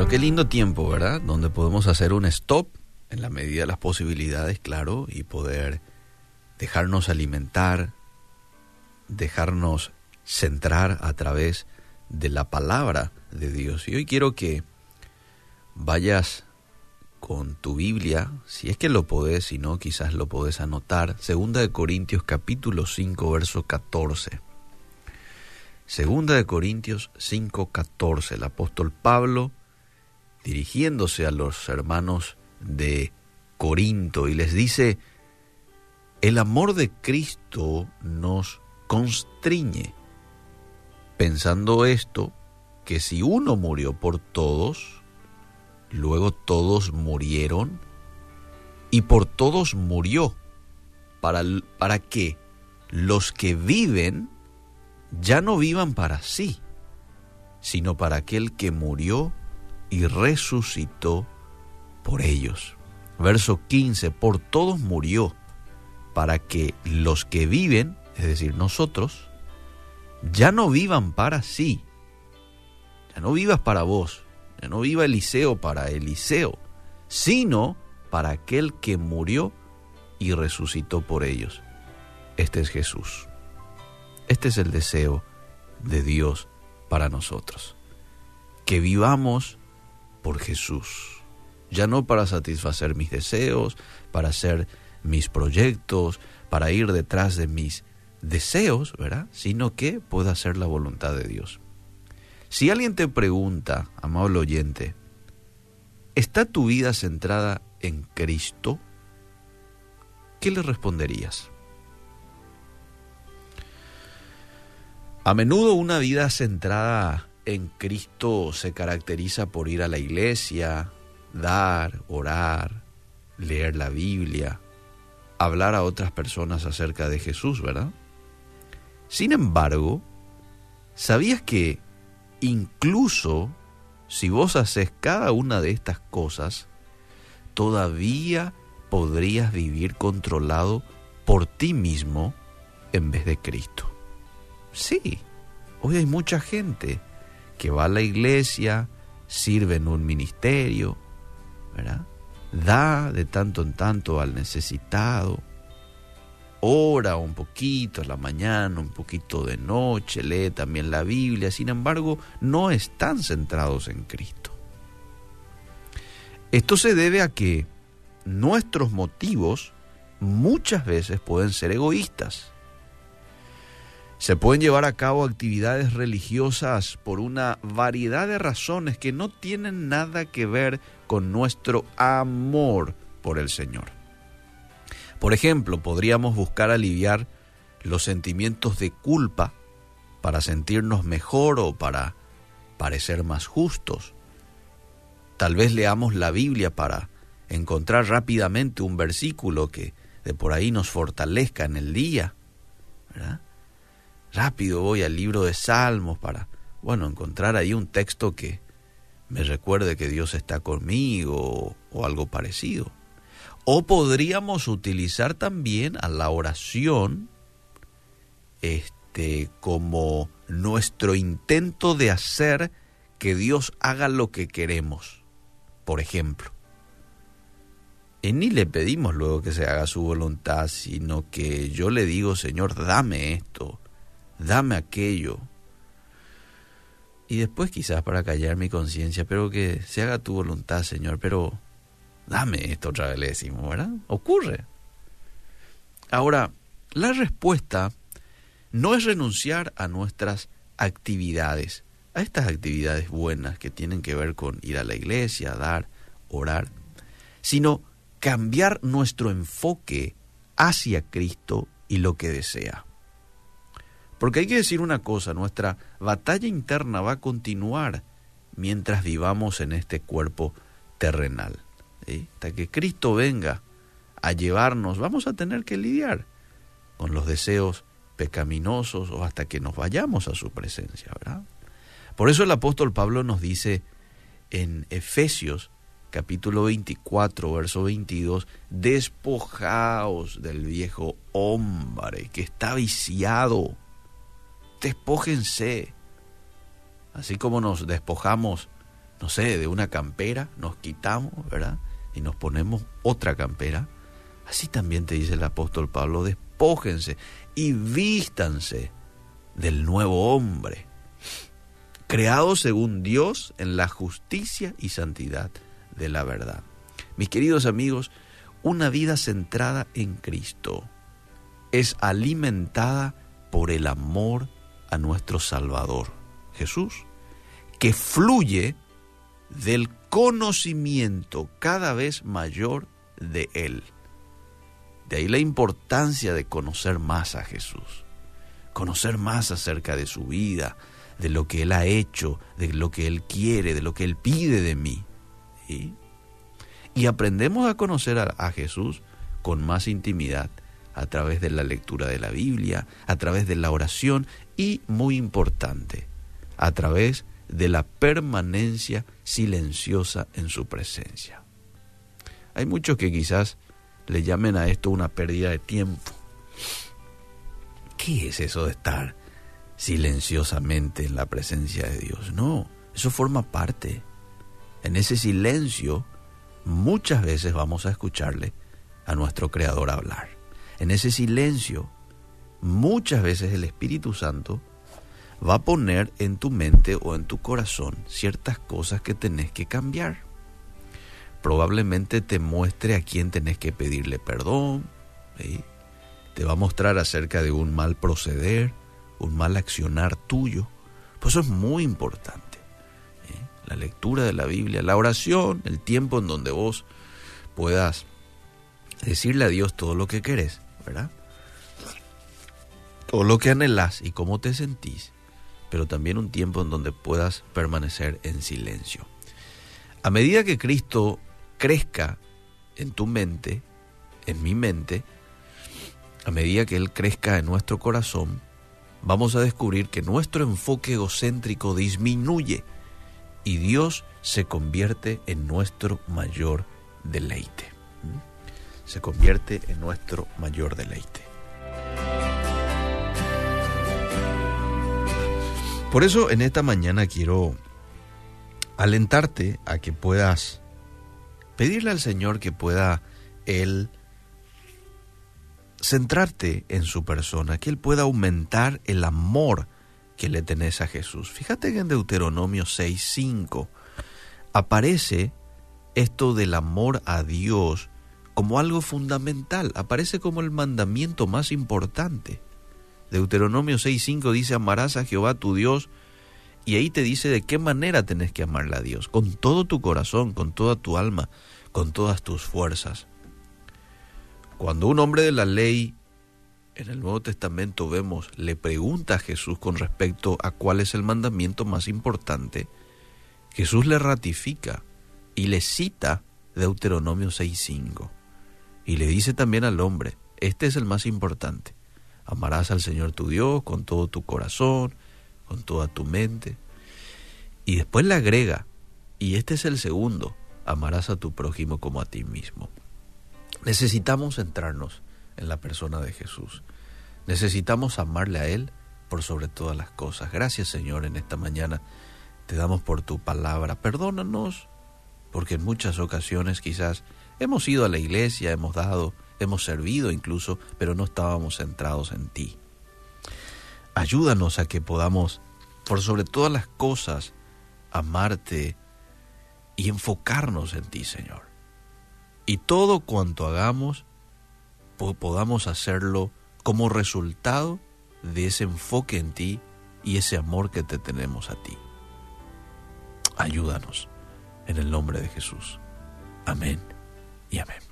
Bueno, qué lindo tiempo, ¿verdad? Donde podemos hacer un stop en la medida de las posibilidades, claro, y poder dejarnos alimentar, dejarnos centrar a través de la palabra de Dios. Y hoy quiero que vayas con tu Biblia, si es que lo podés, si no, quizás lo podés anotar. Segunda de Corintios capítulo 5, verso 14. Segunda de Corintios 5, 14. El apóstol Pablo, dirigiéndose a los hermanos de Corinto, y les dice, el amor de Cristo nos constriñe, pensando esto, que si uno murió por todos, Luego todos murieron y por todos murió, para, para que los que viven ya no vivan para sí, sino para aquel que murió y resucitó por ellos. Verso 15, por todos murió, para que los que viven, es decir, nosotros, ya no vivan para sí, ya no vivas para vos, no viva Eliseo para Eliseo, sino para aquel que murió y resucitó por ellos. Este es Jesús. Este es el deseo de Dios para nosotros. Que vivamos por Jesús. Ya no para satisfacer mis deseos, para hacer mis proyectos, para ir detrás de mis deseos, ¿verdad? Sino que pueda hacer la voluntad de Dios. Si alguien te pregunta, amable oyente, ¿está tu vida centrada en Cristo? ¿Qué le responderías? A menudo una vida centrada en Cristo se caracteriza por ir a la iglesia, dar, orar, leer la Biblia, hablar a otras personas acerca de Jesús, ¿verdad? Sin embargo, ¿sabías que incluso si vos haces cada una de estas cosas, todavía podrías vivir controlado por ti mismo en vez de Cristo. Sí, hoy hay mucha gente que va a la iglesia, sirve en un ministerio. Da de tanto en tanto al necesitado, ora un poquito a la mañana, un poquito de noche, lee también la Biblia, sin embargo, no están centrados en Cristo. Esto se debe a que nuestros motivos muchas veces pueden ser egoístas. Se pueden llevar a cabo actividades religiosas por una variedad de razones que no tienen nada que ver con nuestro amor por el Señor. Por ejemplo, podríamos buscar aliviar los sentimientos de culpa para sentirnos mejor o para parecer más justos. Tal vez leamos la Biblia para encontrar rápidamente un versículo que de por ahí nos fortalezca en el día. Rápido voy al libro de Salmos para, bueno, encontrar ahí un texto que me recuerde que Dios está conmigo o algo parecido. O podríamos utilizar también a la oración este, como nuestro intento de hacer que Dios haga lo que queremos, por ejemplo. Y ni le pedimos luego que se haga su voluntad, sino que yo le digo, Señor, dame esto, dame aquello. Y después quizás para callar mi conciencia, pero que se haga tu voluntad, Señor, pero dame esto otra vez, le decimos, ¿verdad? Ocurre. Ahora, la respuesta no es renunciar a nuestras actividades, a estas actividades buenas que tienen que ver con ir a la iglesia, dar, orar, sino cambiar nuestro enfoque hacia Cristo y lo que desea. Porque hay que decir una cosa, nuestra batalla interna va a continuar mientras vivamos en este cuerpo terrenal hasta que Cristo venga a llevarnos, vamos a tener que lidiar con los deseos pecaminosos o hasta que nos vayamos a su presencia, ¿verdad? Por eso el apóstol Pablo nos dice en Efesios capítulo 24, verso 22, despojaos del viejo hombre que está viciado, despójense, así como nos despojamos no sé, de una campera, nos quitamos, ¿verdad? Y nos ponemos otra campera. Así también te dice el apóstol Pablo, despójense y vístanse del nuevo hombre, creado según Dios en la justicia y santidad de la verdad. Mis queridos amigos, una vida centrada en Cristo es alimentada por el amor a nuestro Salvador, Jesús, que fluye del conocimiento cada vez mayor de Él. De ahí la importancia de conocer más a Jesús, conocer más acerca de su vida, de lo que Él ha hecho, de lo que Él quiere, de lo que Él pide de mí. Y aprendemos a conocer a, a Jesús con más intimidad a través de la lectura de la Biblia, a través de la oración y, muy importante, a través de la permanencia silenciosa en su presencia. Hay muchos que quizás le llamen a esto una pérdida de tiempo. ¿Qué es eso de estar silenciosamente en la presencia de Dios? No, eso forma parte. En ese silencio muchas veces vamos a escucharle a nuestro Creador hablar. En ese silencio muchas veces el Espíritu Santo va a poner en tu mente o en tu corazón ciertas cosas que tenés que cambiar. Probablemente te muestre a quién tenés que pedirle perdón, te va a mostrar acerca de un mal proceder, un mal accionar tuyo. Pues eso es muy importante. La lectura de la Biblia, la oración, el tiempo en donde vos puedas decirle a Dios todo lo que querés, ¿verdad? Todo lo que anhelás y cómo te sentís pero también un tiempo en donde puedas permanecer en silencio. A medida que Cristo crezca en tu mente, en mi mente, a medida que Él crezca en nuestro corazón, vamos a descubrir que nuestro enfoque egocéntrico disminuye y Dios se convierte en nuestro mayor deleite. Se convierte en nuestro mayor deleite. Por eso en esta mañana quiero alentarte a que puedas pedirle al Señor que pueda Él centrarte en su persona, que Él pueda aumentar el amor que le tenés a Jesús. Fíjate que en Deuteronomio 6.5 aparece esto del amor a Dios como algo fundamental, aparece como el mandamiento más importante. Deuteronomio 6.5 dice, amarás a Jehová tu Dios, y ahí te dice de qué manera tenés que amarle a Dios, con todo tu corazón, con toda tu alma, con todas tus fuerzas. Cuando un hombre de la ley en el Nuevo Testamento vemos, le pregunta a Jesús con respecto a cuál es el mandamiento más importante, Jesús le ratifica y le cita Deuteronomio 6.5 y le dice también al hombre, este es el más importante. Amarás al Señor tu Dios con todo tu corazón, con toda tu mente. Y después le agrega, y este es el segundo, amarás a tu prójimo como a ti mismo. Necesitamos centrarnos en la persona de Jesús. Necesitamos amarle a Él por sobre todas las cosas. Gracias Señor en esta mañana. Te damos por tu palabra. Perdónanos, porque en muchas ocasiones quizás hemos ido a la iglesia, hemos dado, hemos servido incluso, pero no estábamos centrados en ti. Ayúdanos a que podamos, por sobre todas las cosas, amarte y enfocarnos en ti, Señor. Y todo cuanto hagamos, podamos hacerlo como resultado de ese enfoque en ti y ese amor que te tenemos a ti. Ayúdanos en el nombre de Jesús. Amén y amén.